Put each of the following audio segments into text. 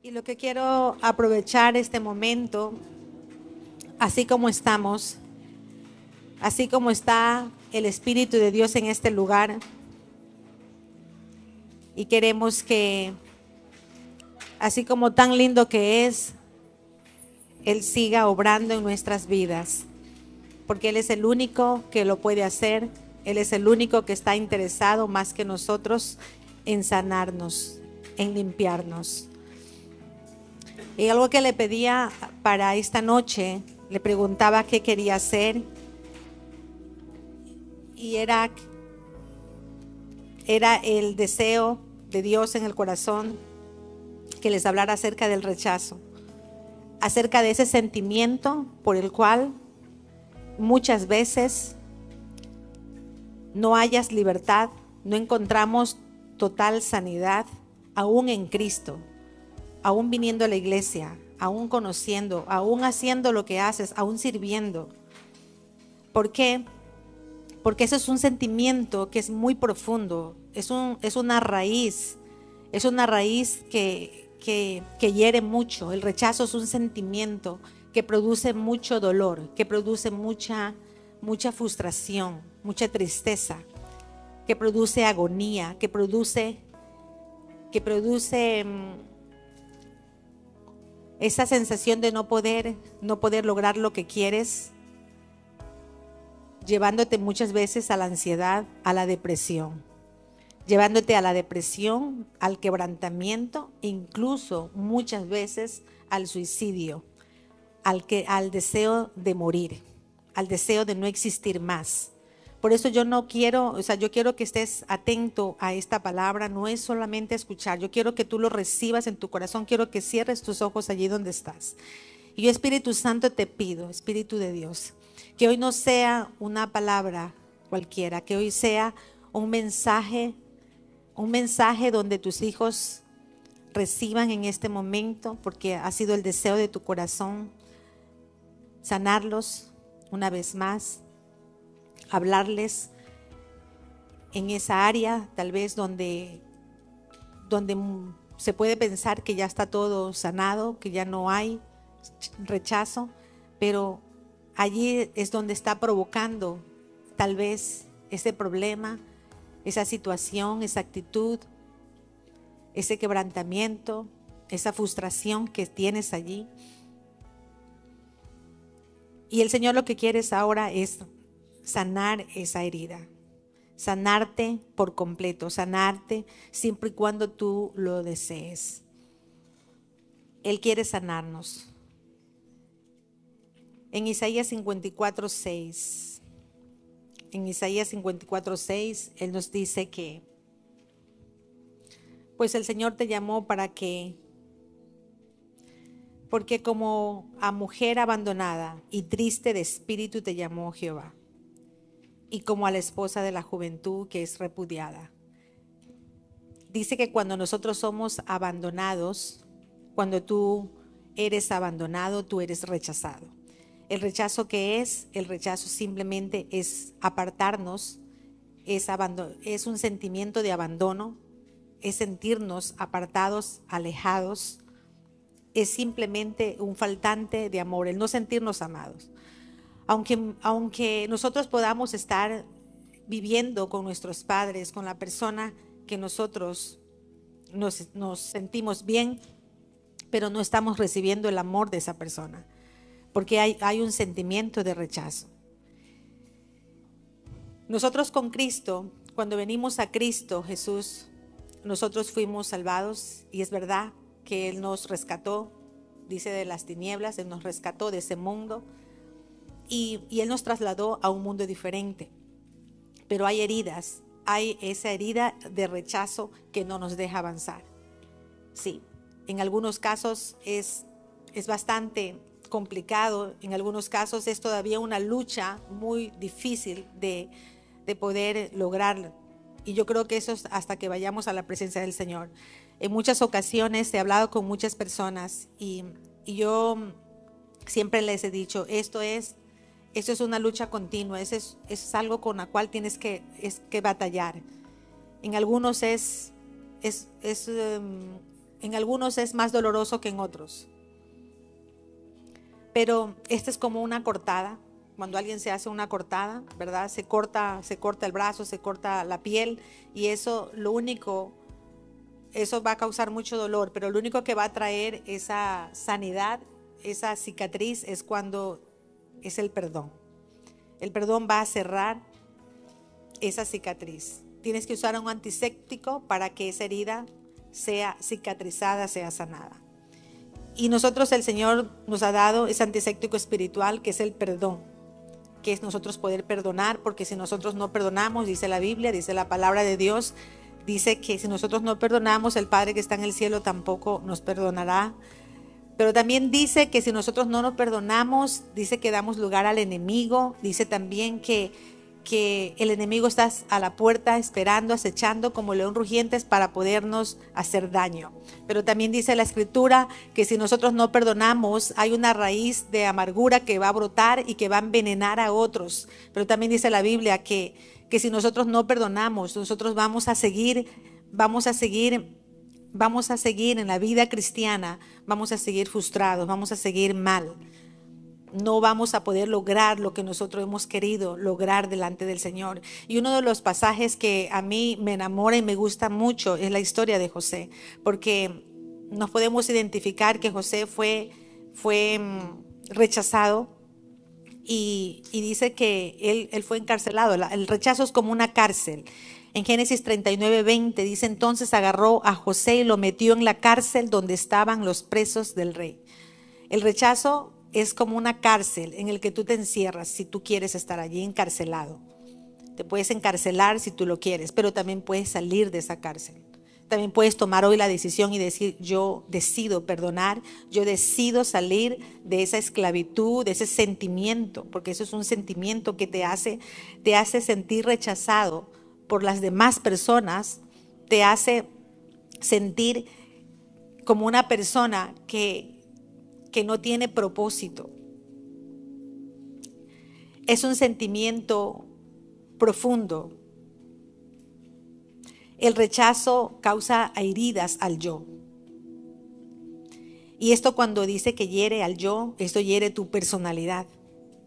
Y lo que quiero aprovechar este momento, así como estamos, así como está el Espíritu de Dios en este lugar, y queremos que, así como tan lindo que es, Él siga obrando en nuestras vidas, porque Él es el único que lo puede hacer, Él es el único que está interesado más que nosotros en sanarnos, en limpiarnos. Y algo que le pedía para esta noche, le preguntaba qué quería hacer. Y era, era el deseo de Dios en el corazón que les hablara acerca del rechazo, acerca de ese sentimiento por el cual muchas veces no hayas libertad, no encontramos total sanidad aún en Cristo aún viniendo a la iglesia, aún conociendo, aún haciendo lo que haces, aún sirviendo. ¿Por qué? Porque eso es un sentimiento que es muy profundo, es, un, es una raíz, es una raíz que, que, que hiere mucho. El rechazo es un sentimiento que produce mucho dolor, que produce mucha, mucha frustración, mucha tristeza, que produce agonía, que produce, que produce mm, esa sensación de no poder, no poder lograr lo que quieres, llevándote muchas veces a la ansiedad, a la depresión, llevándote a la depresión, al quebrantamiento, incluso muchas veces al suicidio, al, que, al deseo de morir, al deseo de no existir más. Por eso yo no quiero, o sea, yo quiero que estés atento a esta palabra, no es solamente escuchar, yo quiero que tú lo recibas en tu corazón, quiero que cierres tus ojos allí donde estás. Y yo Espíritu Santo te pido, Espíritu de Dios, que hoy no sea una palabra cualquiera, que hoy sea un mensaje, un mensaje donde tus hijos reciban en este momento, porque ha sido el deseo de tu corazón, sanarlos una vez más hablarles en esa área, tal vez donde, donde se puede pensar que ya está todo sanado, que ya no hay rechazo, pero allí es donde está provocando tal vez ese problema, esa situación, esa actitud, ese quebrantamiento, esa frustración que tienes allí. Y el Señor lo que quiere ahora es sanar esa herida, sanarte por completo, sanarte siempre y cuando tú lo desees. Él quiere sanarnos. En Isaías 54, 6, en Isaías 54, 6, Él nos dice que, pues el Señor te llamó para que, porque como a mujer abandonada y triste de espíritu te llamó Jehová y como a la esposa de la juventud que es repudiada. Dice que cuando nosotros somos abandonados, cuando tú eres abandonado, tú eres rechazado. El rechazo que es, el rechazo simplemente es apartarnos, es, es un sentimiento de abandono, es sentirnos apartados, alejados, es simplemente un faltante de amor, el no sentirnos amados aunque, nosotros podamos estar viviendo con nuestros padres, con la persona que nosotros nos, nos sentimos bien, pero no estamos recibiendo el amor de esa persona, porque hay, hay un sentimiento de rechazo. Nosotros con Cristo, cuando venimos a Cristo Jesús, nosotros fuimos salvados y es verdad que Él nos rescató, dice de las tinieblas, Él nos rescató de ese mundo y, Él nos trasladó a un mundo diferente. Pero hay heridas, hay esa herida de rechazo que no nos deja avanzar. Sí, en algunos casos es, es bastante complicado, en algunos casos es todavía una lucha muy difícil de, de poder lograr. Y yo creo que eso es hasta que vayamos a la presencia del Señor. En muchas ocasiones he hablado con muchas personas y yo siempre les he dicho, esto es eso es una lucha continua, eso es, algo con la cual tienes que, es, que batallar. En algunos es, es, es, em, en algunos es más doloroso que en otros. Pero esta es como una cortada. Cuando alguien se hace una cortada, ¿verdad? Se corta, se corta el brazo, se corta la piel y eso lo único eso va a causar mucho dolor, pero lo único que va a traer esa sanidad, esa cicatriz es cuando es el perdón. El perdón va a cerrar esa cicatriz. Tienes que usar un antiséptico para que esa herida sea cicatrizada, sea sanada. Y nosotros el Señor nos ha dado ese antiséptico espiritual que es el perdón, que es nosotros poder perdonar, porque si nosotros no perdonamos, dice la Biblia, dice la palabra de Dios, dice que si nosotros no perdonamos, el Padre que está en el cielo tampoco nos perdonará. Pero también dice que si nosotros no nos perdonamos, dice que damos lugar al enemigo, dice también que que el enemigo está a la puerta esperando, acechando como león rugientes para podernos hacer daño. Pero también dice la escritura que si nosotros no perdonamos, hay una raíz de amargura que va a brotar y que va a envenenar a otros. Pero también dice la Biblia que, que si nosotros no perdonamos, nosotros vamos a seguir, vamos a seguir vamos a seguir en la vida cristiana, vamos a seguir frustrados, vamos a seguir mal no vamos a poder lograr lo que nosotros hemos querido lograr delante del Señor. Y uno de los pasajes que a mí me enamora y me gusta mucho es la historia de José, porque nos podemos identificar que José fue, fue mm, rechazado y, dice que él, él, fue encarcelado. El rechazo es como una cárcel. En Génesis 39, 20 dice entonces agarró a José y lo metió en la cárcel donde estaban los presos del rey. El rechazo es como una cárcel en el que tú te encierras si tú quieres estar allí encarcelado. Te puedes encarcelar si tú lo quieres, pero también puedes salir de esa cárcel. También puedes tomar hoy la decisión y decir, yo decido perdonar, yo decido salir de esa esclavitud, de ese sentimiento, porque eso es un sentimiento que te hace, te hace sentir rechazado por las demás personas, te hace sentir como una persona que que no tiene propósito. Es un sentimiento profundo. El rechazo causa heridas al yo. Y esto cuando dice que hiere al yo, esto hiere tu personalidad,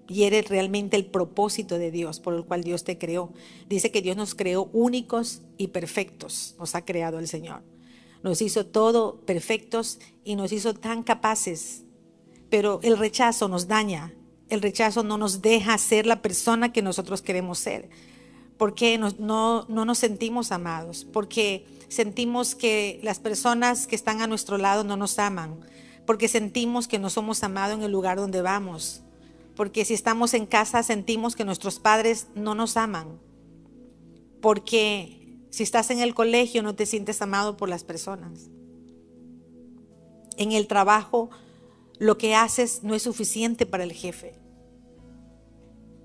hiere realmente el propósito de Dios por el cual Dios te creó. Dice que Dios nos creó únicos y perfectos, nos ha creado el Señor. Nos hizo todo perfectos y nos hizo tan capaces pero el rechazo nos daña, el rechazo no nos deja ser la persona que nosotros queremos ser, porque no, no, nos sentimos amados, porque sentimos que las personas que están a nuestro lado no nos aman, porque sentimos que no somos amados en el lugar donde vamos, porque si estamos en casa sentimos que nuestros padres no nos aman, porque si estás en el colegio no te sientes amado por las personas. En el trabajo lo que haces no es suficiente para el jefe.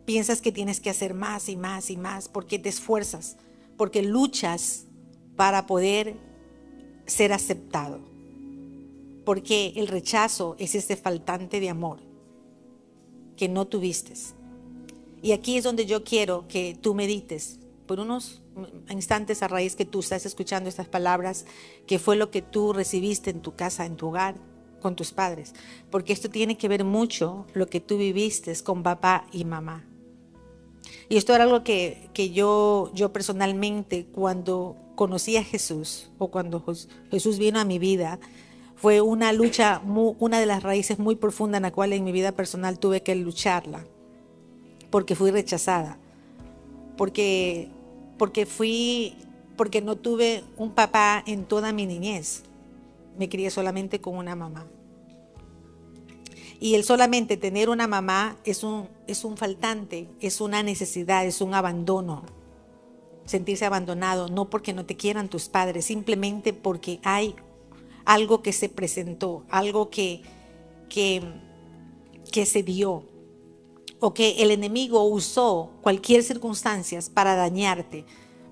Piensas que tienes que hacer más y más y más porque te esfuerzas, porque luchas para poder ser aceptado. Porque el rechazo es ese faltante de amor que no tuviste. Y aquí es donde yo quiero que tú medites por unos instantes a raíz que tú estás escuchando estas palabras, que fue lo que tú recibiste en tu casa, en tu hogar, con tus padres, porque esto tiene que ver mucho lo que tú viviste con papá y mamá. Y esto era algo que, que yo, yo personalmente, cuando conocí a Jesús o cuando Jesús vino a mi vida, fue una lucha, una de las raíces muy profundas en la cual en mi vida personal tuve que lucharla, porque fui rechazada, porque, porque fui, porque no tuve un papá en toda mi niñez me crié solamente con una mamá. Y el solamente tener una mamá es un, es un faltante, es una necesidad, es un abandono. Sentirse abandonado, no porque no te quieran tus padres, simplemente porque hay algo que se presentó, algo que, que, que se dio, o que el enemigo usó cualquier circunstancia para dañarte,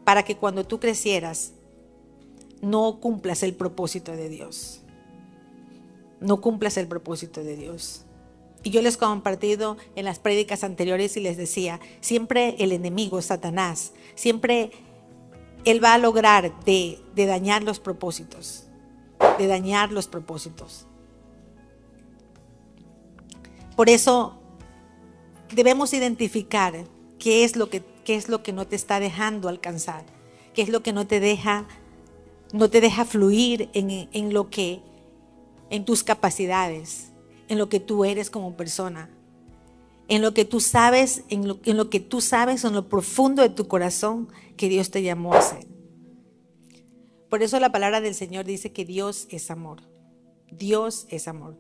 para que cuando tú crecieras no cumplas el propósito de Dios. No cumplas el propósito de Dios. Y yo les he compartido en las prédicas anteriores y les decía, siempre el enemigo, Satanás, siempre él va a lograr de, de dañar los propósitos. De dañar los propósitos. Por eso debemos identificar qué es lo que, qué es lo que no te está dejando alcanzar, qué es lo que no te deja, no te deja fluir en, en lo que, en tus capacidades, en lo que tú eres como persona, en lo que tú sabes, en lo, en lo que tú sabes en lo profundo de tu corazón que Dios te llamó a hacer. Por eso la palabra del Señor dice que Dios es amor. Dios es amor.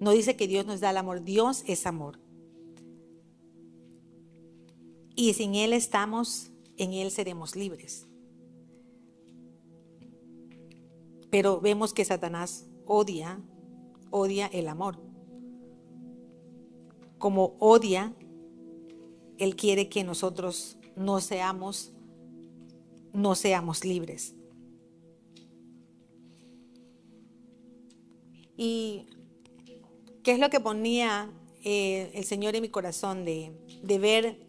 No dice que Dios nos da el amor, Dios es amor. Y sin Él estamos, en Él seremos libres. Pero vemos que Satanás odia, odia el amor. Como odia, Él quiere que nosotros no seamos, no seamos libres. Y qué es lo que ponía eh, el Señor en mi corazón de, de ver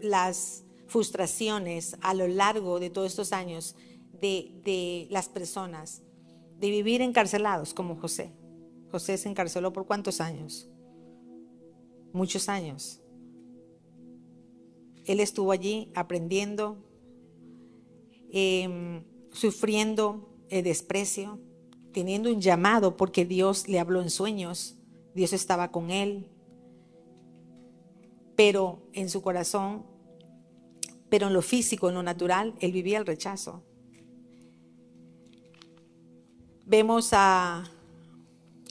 las frustraciones a lo largo de todos estos años de, las personas, de vivir encarcelados como José. José se encarceló por cuántos años? Muchos años. Él estuvo allí aprendiendo, em, sufriendo el desprecio, teniendo un llamado porque Dios le habló en sueños, Dios estaba con él, pero en su corazón, pero en lo físico, en lo natural, él vivía el rechazo. Vemos a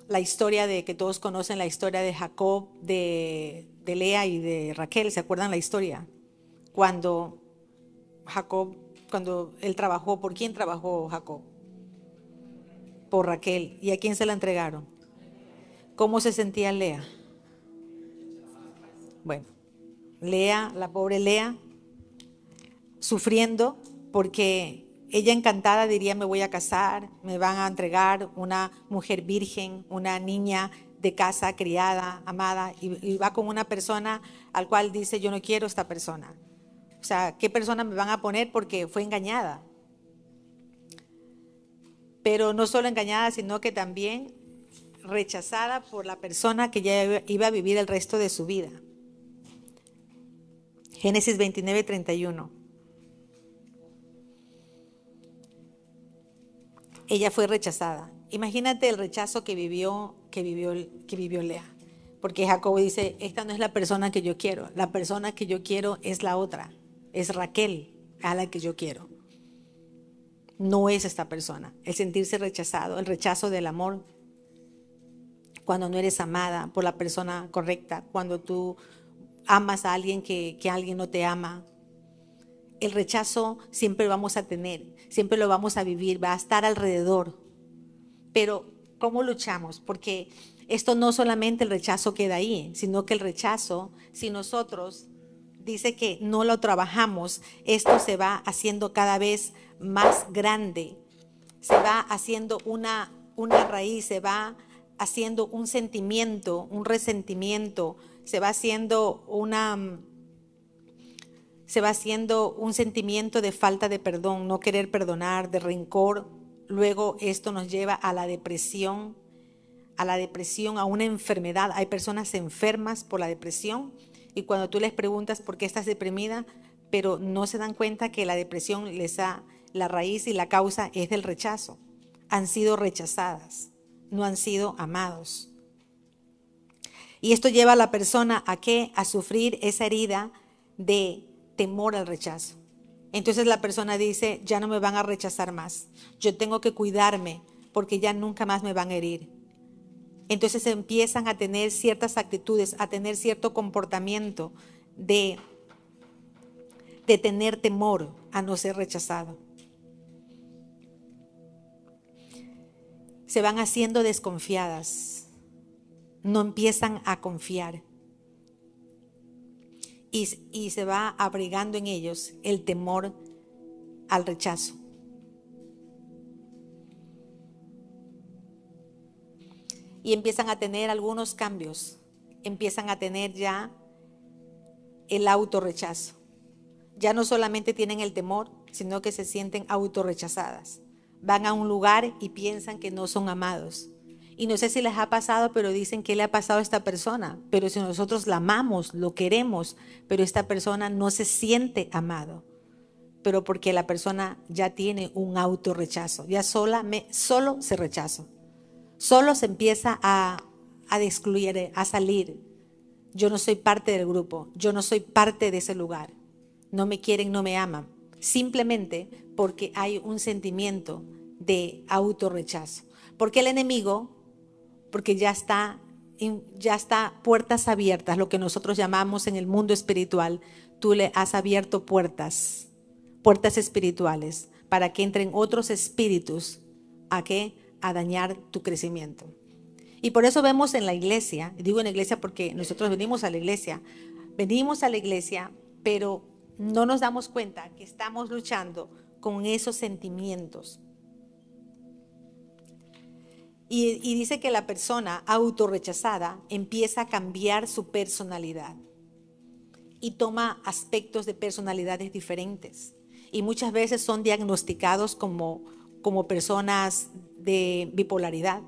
la historia de que todos conocen la historia de Jacob, de, de Lea y de Raquel, ¿se acuerdan la historia? Cuando Jacob, cuando él trabajó, ¿por quién trabajó Jacob? Por Raquel. ¿Y a quién se la entregaron? ¿Cómo se sentía Lea? Bueno, Lea, la pobre Lea, sufriendo porque ella encantada diría me voy a casar, me van a entregar una mujer virgen, una niña de casa criada, amada, y, va con una persona al cual dice yo no quiero esta persona. O sea, ¿qué persona me van a poner porque fue engañada? Pero no solo engañada, sino que también rechazada por la persona que ya iba a vivir el resto de su vida. Génesis 29, 31. Ella fue rechazada. Imagínate el rechazo que vivió, que vivió, que vivió Lea. Porque Jacob dice, esta no es la persona que yo quiero. La persona que yo quiero es la otra. Es Raquel a la que yo quiero. No es esta persona. El sentirse rechazado, el rechazo del amor, cuando no eres amada por la persona correcta, cuando tú amas a alguien que, alguien no te ama. El rechazo siempre vamos a tener, siempre lo vamos a vivir, va a estar alrededor. Pero, ¿cómo luchamos? Porque esto no solamente el rechazo queda ahí, sino que el rechazo, si nosotros dice que no lo trabajamos, esto se va haciendo cada vez más grande, se va haciendo una, una raíz, se va haciendo un sentimiento, un resentimiento, se va haciendo una se va haciendo un sentimiento de falta de perdón, no querer perdonar, de rencor. Luego esto nos lleva a la depresión, a la depresión, a una enfermedad. Hay personas enfermas por la depresión y cuando tú les preguntas por qué estás deprimida, pero no se dan cuenta que la depresión les da la raíz y la causa es del rechazo. Han sido rechazadas, no han sido amados. Y esto lleva a la persona a qué? A sufrir esa herida de temor al rechazo. Entonces la persona dice, ya no me van a rechazar más. Yo tengo que cuidarme porque ya nunca más me van a herir. Entonces empiezan a tener ciertas actitudes, a tener cierto comportamiento de, de tener temor a no ser rechazado. Se van haciendo desconfiadas no empiezan a confiar. Y, se va abrigando en ellos el temor al rechazo. Y empiezan a tener algunos cambios. Empiezan a tener ya el autorrechazo. Ya no solamente tienen el temor, sino que se sienten autorrechazadas. van a un lugar y piensan que no son amados. Y no sé si les ha pasado, pero dicen que le ha pasado a esta persona. Pero si nosotros la amamos, lo queremos, pero esta persona no se siente amado. Pero porque la persona ya tiene un autorrechazo, ya sola solo se rechaza. Solo se empieza a, a excluir, a salir. Yo no soy parte del grupo, yo no soy parte de ese lugar. No me quieren, no me aman. Simplemente porque hay un sentimiento de autorrechazo. Porque el enemigo porque ya está, ya está puertas abiertas, lo que nosotros llamamos en el mundo espiritual. Tú le has abierto puertas, puertas espirituales, para que entren otros espíritus a qué? A dañar tu crecimiento. Y por eso vemos en la iglesia, digo en la iglesia porque nosotros venimos a la iglesia, venimos a la iglesia, pero no nos damos cuenta que estamos luchando con esos sentimientos, y, dice que la persona autorrechazada empieza a cambiar su personalidad y toma aspectos de personalidades diferentes. Y muchas veces son diagnosticados como, como personas de bipolaridad.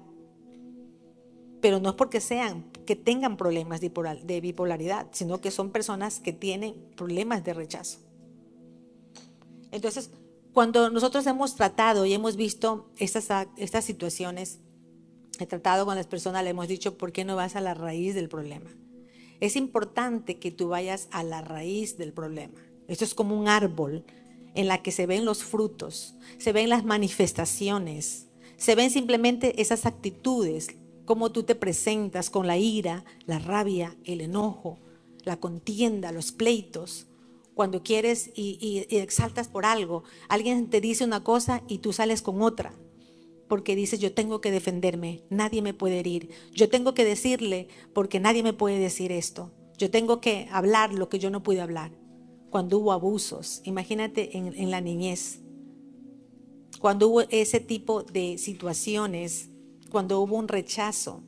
Pero no es porque sean, que tengan problemas de bipolaridad, sino que son personas que tienen problemas de rechazo. Entonces, cuando nosotros hemos tratado y hemos visto estas, estas situaciones, he tratado con las personas, le hemos dicho, ¿por qué no vas a la raíz del problema? Es importante que tú vayas a la raíz del problema. Esto es como un árbol en la que se ven los frutos, se ven las manifestaciones, se ven simplemente esas actitudes, cómo tú te presentas con la ira, la rabia, el enojo, la contienda, los pleitos. Cuando quieres y, y exaltas por algo, alguien te dice una cosa y tú sales con otra porque dice, yo tengo que defenderme, nadie me puede herir. Yo tengo que decirle porque nadie me puede decir esto. Yo tengo que hablar lo que yo no pude hablar. Cuando hubo abusos, imagínate en, la niñez, cuando hubo ese tipo de situaciones, cuando hubo un rechazo,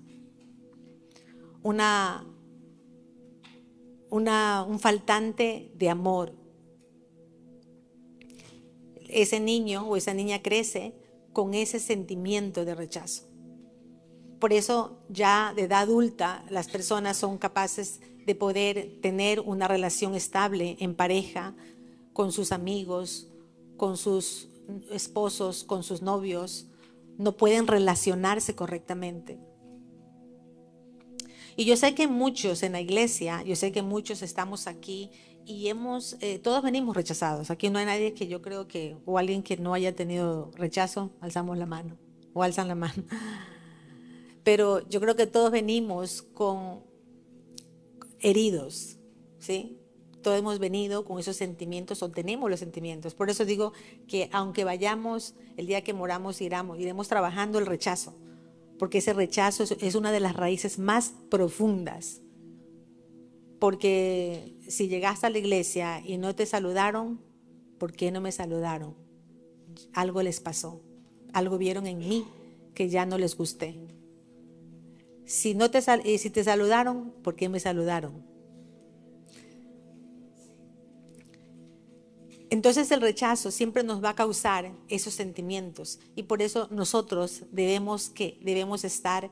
una, una, un faltante de amor. Ese niño o esa niña crece con ese sentimiento de rechazo. Por eso ya de edad adulta las personas son capaces de poder tener una relación estable en pareja, con sus amigos, con sus esposos, con sus novios. No pueden relacionarse correctamente. Y yo sé que muchos en la iglesia, yo sé que muchos estamos aquí y hemos, eh, todos venimos rechazados. Aquí no hay nadie que yo creo que, o alguien que no haya tenido rechazo, alzamos la mano, o alzan la mano. Pero yo creo que todos venimos con heridos, ¿sí? Todos hemos venido con esos sentimientos o tenemos los sentimientos. Por eso digo que aunque vayamos, el día que moramos, iremos, iremos trabajando el rechazo, porque ese rechazo es una de las raíces más profundas porque si llegaste a la iglesia y no te saludaron, ¿por qué no me saludaron? Algo les pasó, algo vieron en mí que ya no les gusté. Si, no te, y si te saludaron, ¿por qué me saludaron? Entonces el rechazo siempre nos va a causar esos sentimientos y por eso nosotros debemos que debemos estar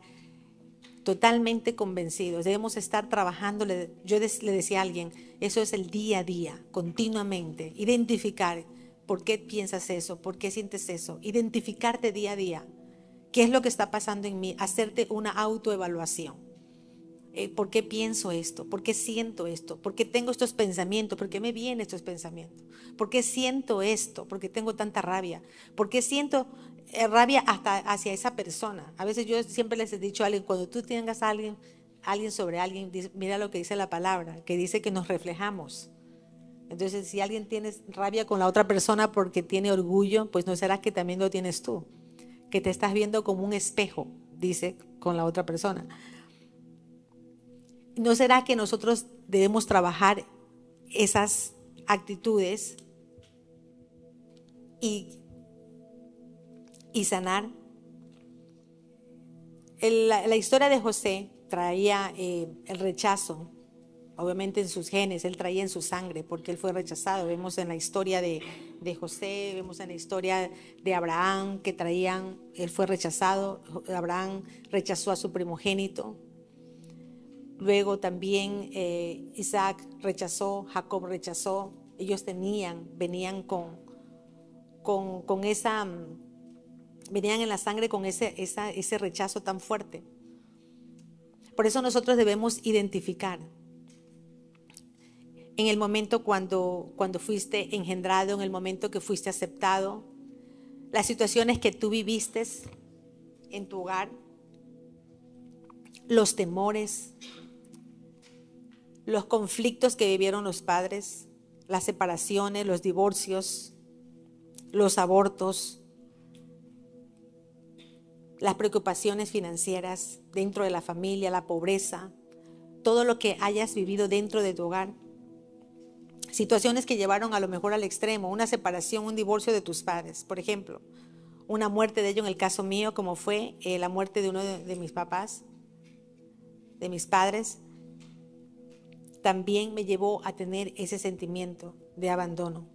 totalmente convencidos. Debemos estar trabajando. Yo le decía a alguien, eso es el día a día, continuamente. Identificar por qué piensas eso, por qué sientes eso. Identificarte día a día. ¿Qué es lo que está pasando en mí? Hacerte una autoevaluación. Eh, ¿Por qué pienso esto? ¿Por qué siento esto? ¿Por qué tengo estos pensamientos? ¿Por qué me vienen estos pensamientos? ¿Por qué siento esto? ¿Por qué tengo tanta rabia? ¿Por qué siento eh, rabia hasta hacia esa persona. A veces yo siempre les he dicho a alguien, cuando tú tengas alguien, alguien sobre alguien, mira lo que dice la palabra, que dice que nos reflejamos. Entonces, si alguien tiene rabia con la otra persona porque tiene orgullo, pues no será que también lo tienes tú, que te estás viendo como un espejo, dice, con la otra persona. ¿No será que nosotros debemos trabajar esas actitudes y y sanar. la, historia de José traía eh, el rechazo obviamente en sus genes, él traía en su sangre, porque él fue rechazado. Vemos en la historia de, de, José, vemos en la historia de Abraham que traían, él fue rechazado, Abraham rechazó a su primogénito. Luego también eh, Isaac rechazó, Jacob rechazó. Ellos tenían, venían con, con, con esa, venían en la sangre con ese, ese rechazo tan fuerte. Por eso nosotros debemos identificar en el momento cuando, cuando fuiste engendrado, en el momento que fuiste aceptado, las situaciones que tú viviste en tu hogar, los temores, los conflictos que vivieron los padres, las separaciones, los divorcios, los abortos, las preocupaciones financieras dentro de la familia, la pobreza, todo lo que hayas vivido dentro de tu hogar situaciones que llevaron a lo mejor al extremo, una separación, un divorcio de tus padres, por ejemplo, una muerte de ellos en el caso mío, como fue eh, la muerte de uno de, mis papás, de mis padres, también me llevó a tener ese sentimiento de abandono.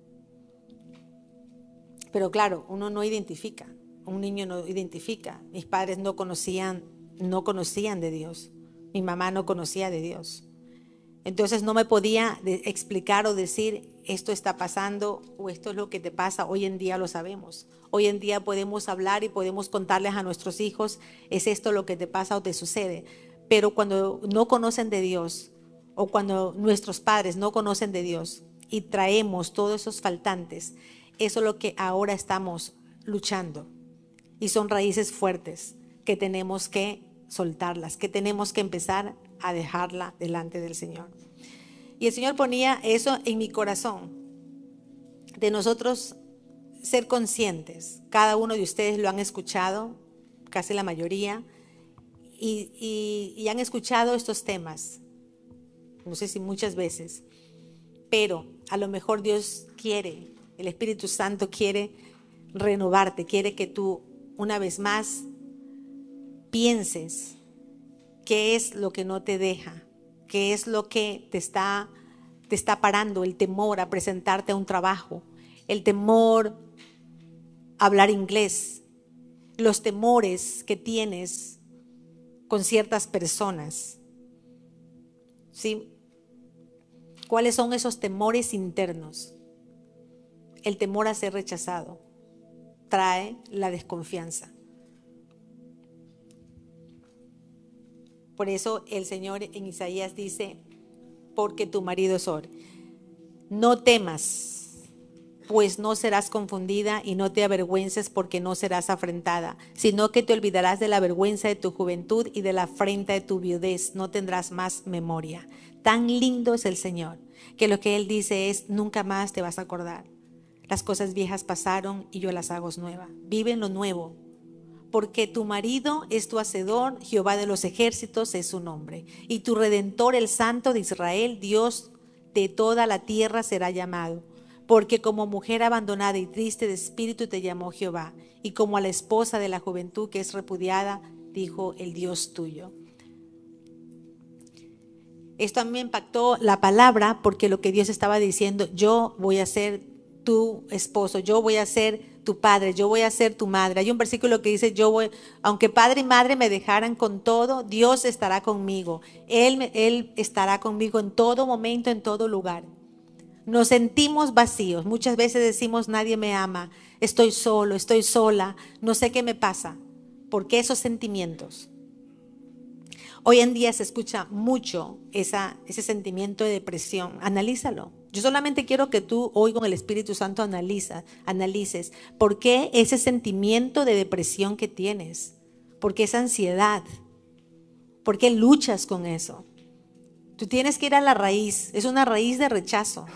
Pero claro, uno no identifica, un niño no identifica. Mis padres no conocían, no conocían de Dios. Mi mamá no conocía de Dios. Entonces no me podía explicar o decir esto está pasando o esto es lo que te pasa. Hoy en día lo sabemos. Hoy en día podemos hablar y podemos contarles a nuestros hijos, es esto lo que te pasa o te sucede. Pero cuando no conocen de Dios o cuando nuestros padres no conocen de Dios y traemos todos esos faltantes, eso es lo que ahora estamos luchando. Y son raíces fuertes que tenemos que soltarlas, que tenemos que empezar a dejarla delante del Señor. Y el Señor ponía eso en mi corazón, de nosotros ser conscientes. Cada uno de ustedes lo han escuchado, casi la mayoría, y, han escuchado estos temas, no sé si muchas veces, pero a lo mejor Dios quiere, el Espíritu Santo quiere renovarte, quiere que tú una vez más pienses ¿Qué es lo que no te deja? ¿Qué es lo que te está, te está parando? El temor a presentarte a un trabajo, el temor a hablar inglés, los temores que tienes con ciertas personas. ¿Sí? ¿Cuáles son esos temores internos? El temor a ser rechazado trae la desconfianza. Por eso el Señor en Isaías dice, porque tu marido es Or. No temas, pues no serás confundida y no te avergüences porque no serás afrentada, sino que te olvidarás de la vergüenza de tu juventud y de la afrenta de tu viudez, no tendrás más memoria. Tan lindo es el Señor, que lo que Él dice es, nunca más te vas a acordar. Las cosas viejas pasaron y yo las hago nuevas. Vive en lo nuevo, porque tu marido es tu hacedor, Jehová de los ejércitos es su nombre, y tu redentor, el Santo de Israel, Dios de toda la tierra será llamado. Porque como mujer abandonada y triste de espíritu te llamó Jehová, y como a la esposa de la juventud que es repudiada, dijo el Dios tuyo. Esto a mí me impactó la palabra porque lo que Dios estaba diciendo, yo voy a ser tu esposo, yo voy a ser padre, yo voy a ser tu madre. Hay un versículo que dice, yo voy, aunque padre y madre me dejaran con todo, Dios estará conmigo. Él, Él estará conmigo en todo momento, en todo lugar. Nos sentimos vacíos. Muchas veces decimos, nadie me ama, estoy solo, estoy sola, no sé qué me pasa. ¿Por qué esos sentimientos? Hoy en día se escucha mucho esa, ese sentimiento de depresión. Analízalo. Yo solamente quiero que tú hoy con el Espíritu Santo analiza, analices por qué ese sentimiento de depresión que tienes, por qué esa ansiedad, por qué luchas con eso. Tú tienes que ir a la raíz, es una raíz de rechazo,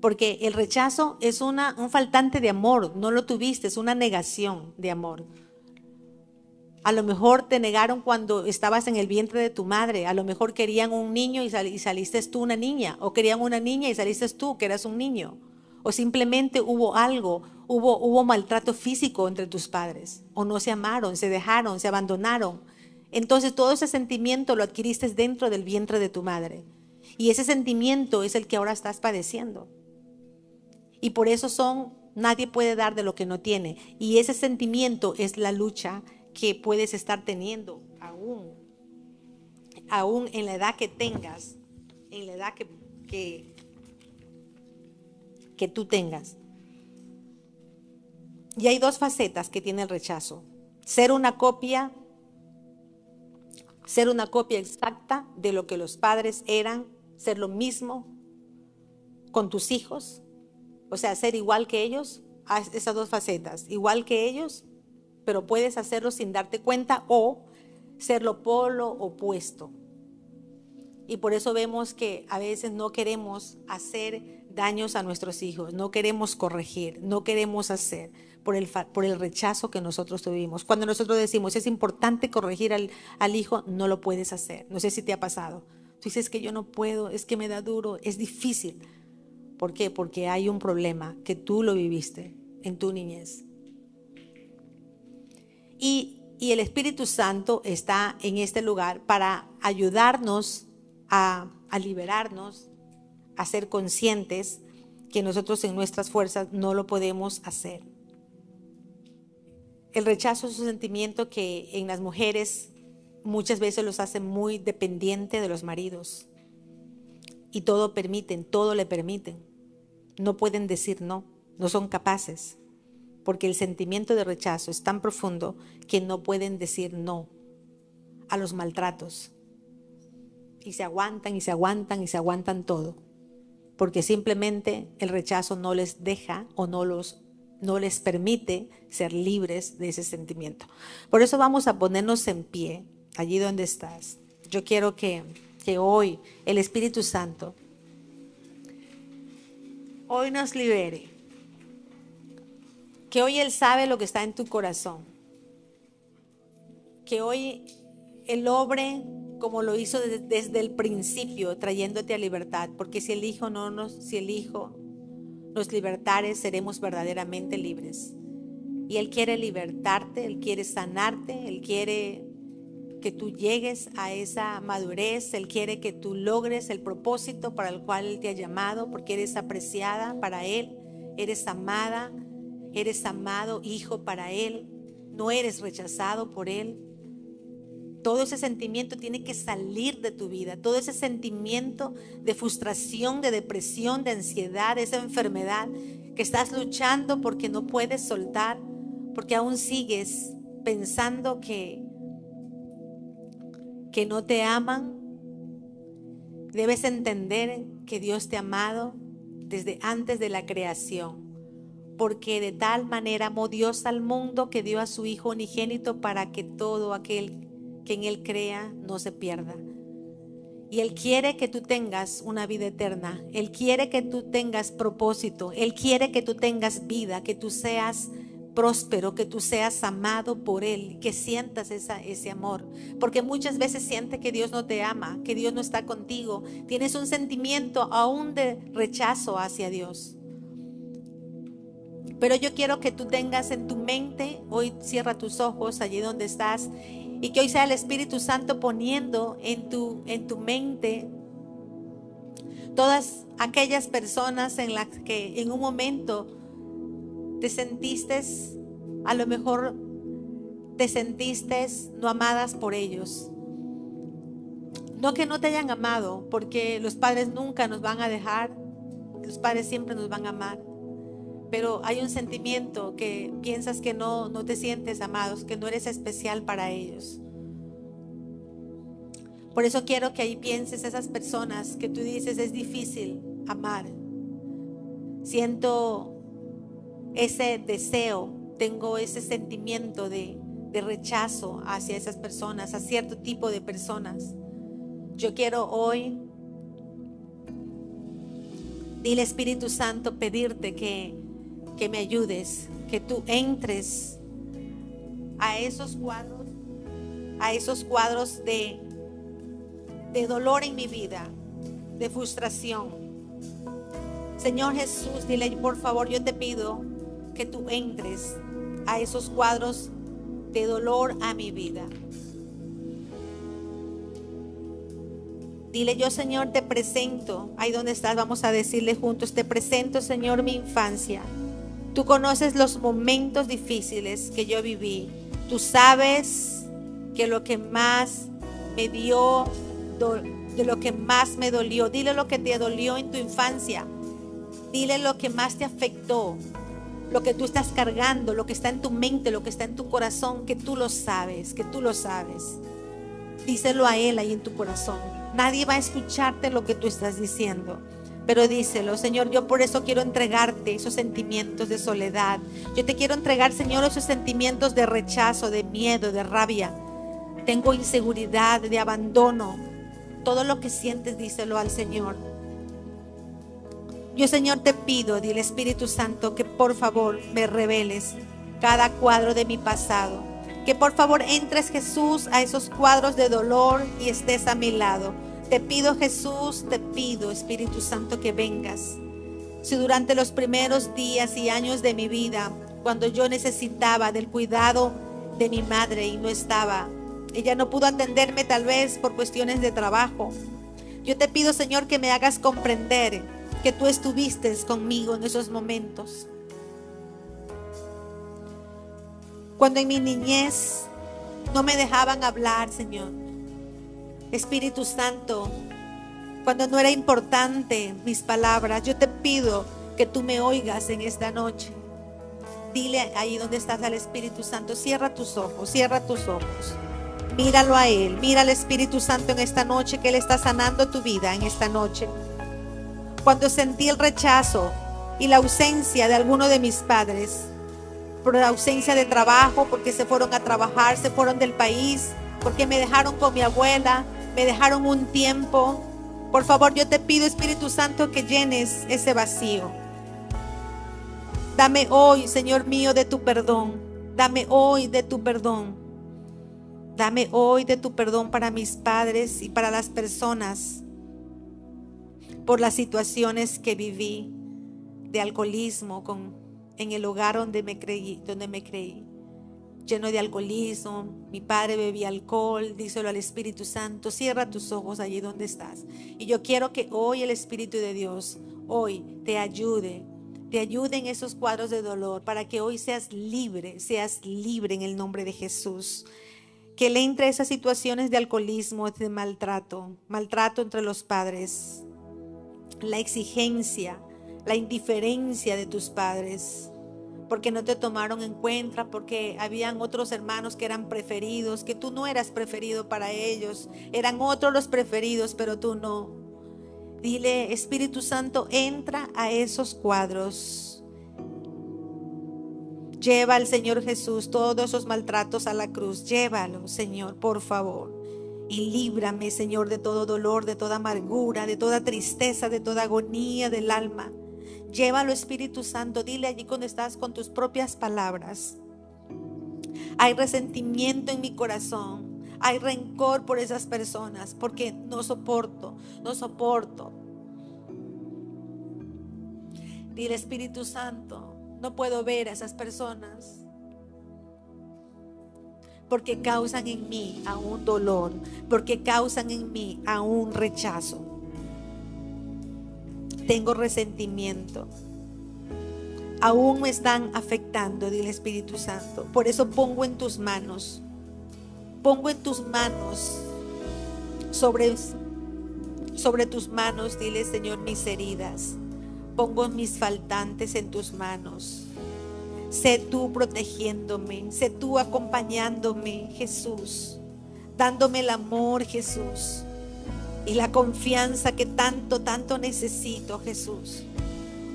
porque el rechazo es una, un faltante de amor, no lo tuviste, es una negación de amor. A lo mejor te negaron cuando estabas en el vientre de tu madre. A lo mejor querían un niño y, saliste tú una niña. O querían una niña y saliste tú que eras un niño. O simplemente hubo algo, hubo, hubo maltrato físico entre tus padres. O no se amaron, se dejaron, se abandonaron. Entonces todo ese sentimiento lo adquiriste dentro del vientre de tu madre. Y ese sentimiento es el que ahora estás padeciendo. Y por eso son, nadie puede dar de lo que no tiene. Y ese sentimiento es la lucha que puedes estar teniendo aún, aún en la edad que tengas, en la edad que, que, tú tengas. Y hay dos facetas que tiene el rechazo. Ser una copia, ser una copia exacta de lo que los padres eran, ser lo mismo con tus hijos, o sea, ser igual que ellos, esas dos facetas, igual que ellos, pero puedes hacerlo sin darte cuenta o ser lo polo opuesto. Y por eso vemos que a veces no queremos hacer daños a nuestros hijos, no queremos corregir, no queremos hacer por el, por el rechazo que nosotros tuvimos. Cuando nosotros decimos es importante corregir al, al hijo, no lo puedes hacer. No sé si te ha pasado. Tú dices que yo no puedo, es que me da duro, es difícil. ¿Por qué? Porque hay un problema que tú lo viviste en tu niñez. Y, el Espíritu Santo está en este lugar para ayudarnos a, a liberarnos, a ser conscientes que nosotros en nuestras fuerzas no lo podemos hacer. El rechazo es un sentimiento que en las mujeres muchas veces los hace muy dependiente de los maridos. Y todo permiten, todo le permiten. No pueden decir no, no son capaces, porque el sentimiento de rechazo es tan profundo que no pueden decir no a los maltratos. Y se aguantan y se aguantan y se aguantan todo, porque simplemente el rechazo no les deja o no los no les permite ser libres de ese sentimiento. Por eso vamos a ponernos en pie allí donde estás. Yo quiero que, que hoy el Espíritu Santo hoy nos libere. Que hoy Él sabe lo que está en tu corazón. Que hoy Él obre como lo hizo desde, el principio, trayéndote a libertad. Porque si el Hijo no nos, si el Hijo nos libertare, seremos verdaderamente libres. Y Él quiere libertarte, Él quiere sanarte, Él quiere que tú llegues a esa madurez, Él quiere que tú logres el propósito para el cual Él te ha llamado, porque eres apreciada para Él, eres amada, eres amado hijo para Él, no eres rechazado por Él. Todo ese sentimiento tiene que salir de tu vida, todo ese sentimiento de frustración, de depresión, de ansiedad, esa enfermedad que estás luchando porque no puedes soltar, porque aún sigues pensando que que no te aman, debes entender que Dios te ha amado desde antes de la creación. Porque de tal manera amó Dios al mundo que dio a su Hijo unigénito para que todo aquel que en Él crea no se pierda. Y Él quiere que tú tengas una vida eterna. Él quiere que tú tengas propósito. Él quiere que tú tengas vida, que tú seas próspero, que tú seas amado por Él, que sientas esa, ese amor. Porque muchas veces sientes que Dios no te ama, que Dios no está contigo. Tienes un sentimiento aún de rechazo hacia Dios. Pero yo quiero que tú tengas en tu mente, hoy cierra tus ojos allí donde estás, y que hoy sea el Espíritu Santo poniendo en tu, en tu mente todas aquellas personas en las que en un momento te sentiste, a lo mejor te sentiste no amadas por ellos. No que no te hayan amado, porque los padres nunca nos van a dejar, los padres siempre nos van a amar. Pero hay un sentimiento que piensas que no, no te sientes amados, que no eres especial para ellos. Por eso quiero que ahí pienses esas personas que tú dices es difícil amar. Siento ese deseo, tengo ese sentimiento de, rechazo hacia esas personas, a cierto tipo de personas. Yo quiero hoy, dile Espíritu Santo, pedirte que, que me ayudes, que tú entres a esos cuadros, a esos cuadros de, de dolor en mi vida, de frustración. Señor Jesús, dile por favor, yo te pido que tú entres a esos cuadros de dolor a mi vida. Dile yo, Señor, te presento. Ahí donde estás, vamos a decirle juntos, te presento, Señor, mi infancia. Tú conoces los momentos difíciles que yo viví. Tú sabes que lo que más me dio, de lo que más me dolió. Dile lo que te dolió en tu infancia. Dile lo que más te afectó. Lo que tú estás cargando, lo que está en tu mente, lo que está en tu corazón, que tú lo sabes, que tú lo sabes. Díselo a Él ahí en tu corazón. Nadie va a escucharte lo que tú estás diciendo. Pero díselo, Señor, yo por eso quiero entregarte esos sentimientos de soledad. Yo te quiero entregar, Señor, esos sentimientos de rechazo, de miedo, de rabia. Tengo inseguridad, de abandono. Todo lo que sientes, díselo al Señor. Yo, Señor, te pido, dile Espíritu Santo, que por favor me reveles cada cuadro de mi pasado. Que por favor entres, Jesús, a esos cuadros de dolor y estés a mi lado te pido Jesús, te pido Espíritu Santo que vengas. Si durante los primeros días y años de mi vida, cuando yo necesitaba del cuidado de mi madre y no estaba, ella no pudo atenderme tal vez por cuestiones de trabajo. Yo te pido Señor que me hagas comprender que tú estuviste conmigo en esos momentos. Cuando en mi niñez no me dejaban hablar, Señor Espíritu Santo, cuando no era importante mis palabras, yo te pido que tú me oigas en esta noche. Dile ahí donde estás al Espíritu Santo, cierra tus ojos, cierra tus ojos. Míralo a Él, mira al Espíritu Santo en esta noche, que Él está sanando tu vida en esta noche. Cuando sentí el rechazo y la ausencia de alguno de mis padres, por la ausencia de trabajo, porque se fueron a trabajar, se fueron del país, porque me dejaron con mi abuela, me dejaron un tiempo. Por favor, yo te pido, Espíritu Santo, que llenes ese vacío. Dame hoy, Señor mío, de tu perdón. Dame hoy de tu perdón. Dame hoy de tu perdón para mis padres y para las personas por las situaciones que viví de alcoholismo en el hogar donde me creí, donde me creí lleno de alcoholismo, mi padre bebía alcohol, díselo al Espíritu Santo, cierra tus ojos allí donde estás. Y yo quiero que hoy el Espíritu de Dios, hoy te ayude, te ayude en esos cuadros de dolor, para que hoy seas libre, seas libre en el nombre de Jesús. Que le entre esas situaciones de alcoholismo, de maltrato, maltrato entre los padres, la exigencia, la indiferencia de tus padres porque no te tomaron en cuenta, porque habían otros hermanos que eran preferidos, que tú no eras preferido para ellos, eran otros los preferidos, pero tú no. Dile, Espíritu Santo, entra a esos cuadros. Lleva al Señor Jesús todos esos maltratos a la cruz. Llévalo, Señor, por favor. Y líbrame, Señor, de todo dolor, de toda amargura, de toda tristeza, de toda agonía del alma. Llévalo Espíritu Santo, dile allí cuando estás con tus propias palabras. Hay resentimiento en mi corazón, hay rencor por esas personas porque no soporto, no soporto. Dile Espíritu Santo, no puedo ver a esas personas porque causan en mí aún dolor, porque causan en mí aún rechazo tengo resentimiento. Aún me están afectando, dile Espíritu Santo. Por eso pongo en tus manos, pongo en tus manos, sobre, sobre tus manos, dile Señor, mis heridas. Pongo mis faltantes en tus manos. Sé tú protegiéndome, sé tú acompañándome, Jesús, dándome el amor, Jesús y la confianza que tanto, tanto necesito, Jesús.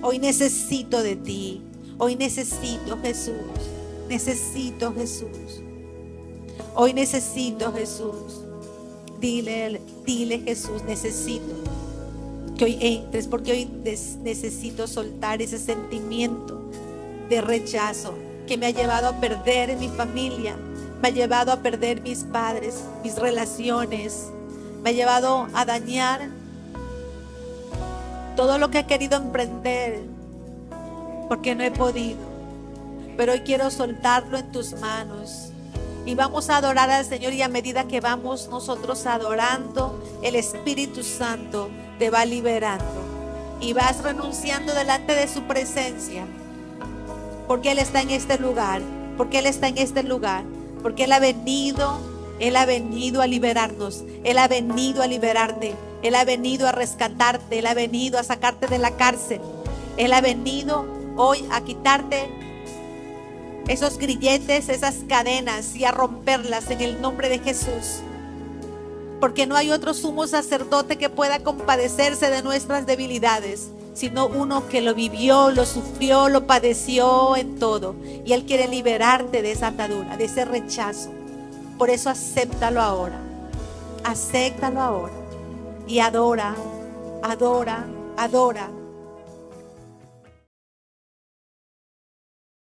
Hoy necesito de ti. Hoy necesito, Jesús. Necesito, Jesús. Hoy necesito, Jesús. Dile, dile, Jesús, necesito que hoy entres, porque hoy necesito soltar ese sentimiento de rechazo que me ha llevado a perder mi familia, me ha llevado a perder mis padres, mis relaciones, me ha llevado a dañar todo lo que he querido emprender porque no he podido. Pero hoy quiero soltarlo en tus manos. Y vamos a adorar al Señor y a medida que vamos nosotros adorando, el Espíritu Santo te va liberando. Y vas renunciando delante de su presencia. Porque Él está en este lugar. Porque Él está en este lugar. Porque Él ha venido. Él ha venido a liberarnos. Él ha venido a liberarte. Él ha venido a rescatarte. Él ha venido a sacarte de la cárcel. Él ha venido hoy a quitarte esos grilletes, esas cadenas y a romperlas en el nombre de Jesús. Porque no hay otro sumo sacerdote que pueda compadecerse de nuestras debilidades, sino uno que lo vivió, lo sufrió, lo padeció en todo. Y Él quiere liberarte de esa atadura, de ese rechazo. Por eso acéptalo ahora. Acéptalo ahora. Y adora, adora, adora